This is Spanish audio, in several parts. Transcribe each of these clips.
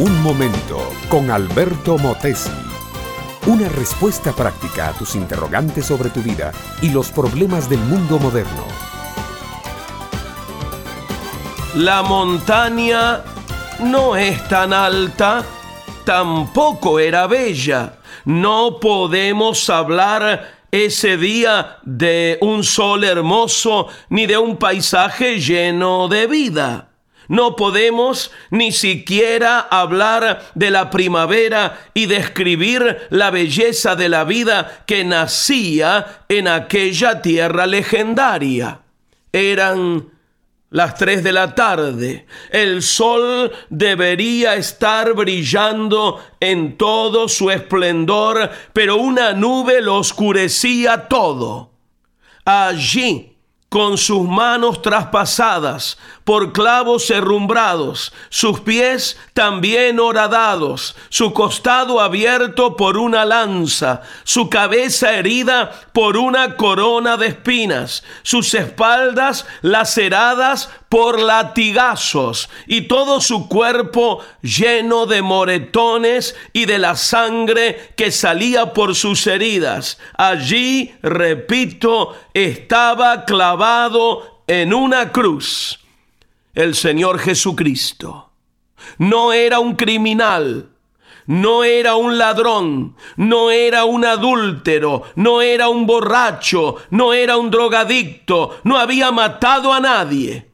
Un momento con Alberto Motesi. Una respuesta práctica a tus interrogantes sobre tu vida y los problemas del mundo moderno. La montaña no es tan alta, tampoco era bella. No podemos hablar ese día de un sol hermoso ni de un paisaje lleno de vida. No podemos ni siquiera hablar de la primavera y describir la belleza de la vida que nacía en aquella tierra legendaria. Eran las tres de la tarde. El sol debería estar brillando en todo su esplendor, pero una nube lo oscurecía todo. Allí con sus manos traspasadas por clavos herrumbrados, sus pies también horadados, su costado abierto por una lanza, su cabeza herida por una corona de espinas, sus espaldas laceradas por latigazos y todo su cuerpo lleno de moretones y de la sangre que salía por sus heridas. Allí, repito, estaba clavado en una cruz el Señor Jesucristo. No era un criminal, no era un ladrón, no era un adúltero, no era un borracho, no era un drogadicto, no había matado a nadie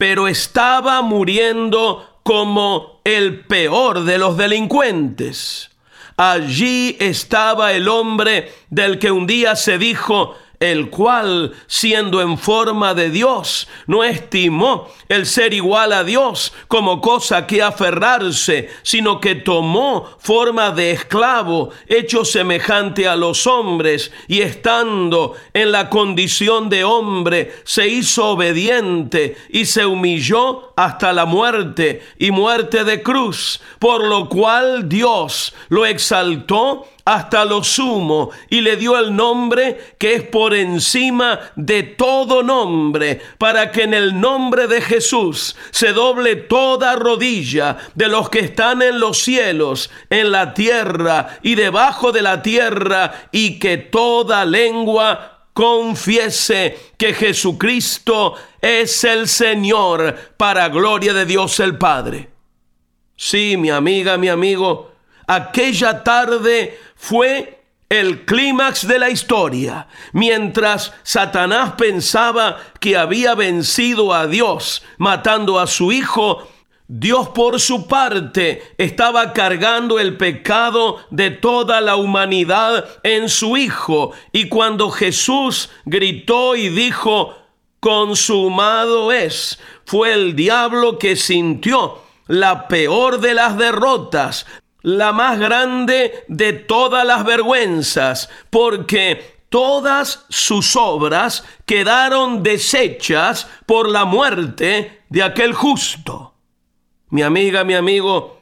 pero estaba muriendo como el peor de los delincuentes. Allí estaba el hombre del que un día se dijo, el cual, siendo en forma de Dios, no estimó el ser igual a Dios como cosa que aferrarse, sino que tomó forma de esclavo, hecho semejante a los hombres, y estando en la condición de hombre, se hizo obediente y se humilló hasta la muerte y muerte de cruz, por lo cual Dios lo exaltó hasta lo sumo y le dio el nombre que es por encima de todo nombre, para que en el nombre de Jesús se doble toda rodilla de los que están en los cielos, en la tierra y debajo de la tierra, y que toda lengua confiese que Jesucristo es el Señor para gloria de Dios el Padre. Sí, mi amiga, mi amigo, aquella tarde fue el clímax de la historia. Mientras Satanás pensaba que había vencido a Dios matando a su hijo, Dios por su parte estaba cargando el pecado de toda la humanidad en su Hijo. Y cuando Jesús gritó y dijo, consumado es, fue el diablo que sintió la peor de las derrotas, la más grande de todas las vergüenzas, porque todas sus obras quedaron deshechas por la muerte de aquel justo. Mi amiga, mi amigo,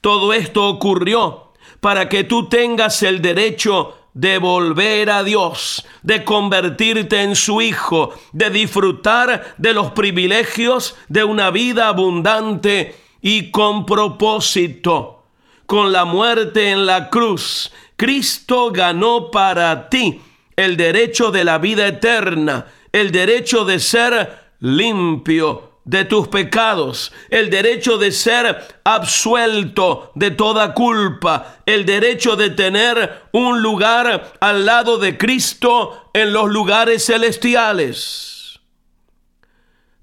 todo esto ocurrió para que tú tengas el derecho de volver a Dios, de convertirte en su hijo, de disfrutar de los privilegios de una vida abundante y con propósito con la muerte en la cruz, Cristo ganó para ti el derecho de la vida eterna, el derecho de ser limpio de tus pecados, el derecho de ser absuelto de toda culpa, el derecho de tener un lugar al lado de Cristo en los lugares celestiales.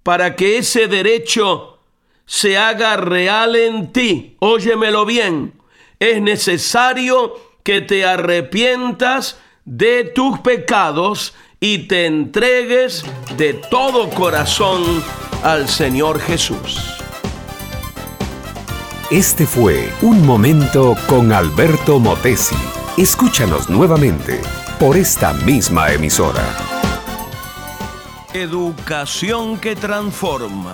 Para que ese derecho se haga real en ti, óyemelo bien, es necesario que te arrepientas de tus pecados y te entregues de todo corazón al Señor Jesús. Este fue Un Momento con Alberto Motesi. Escúchanos nuevamente por esta misma emisora. Educación que transforma.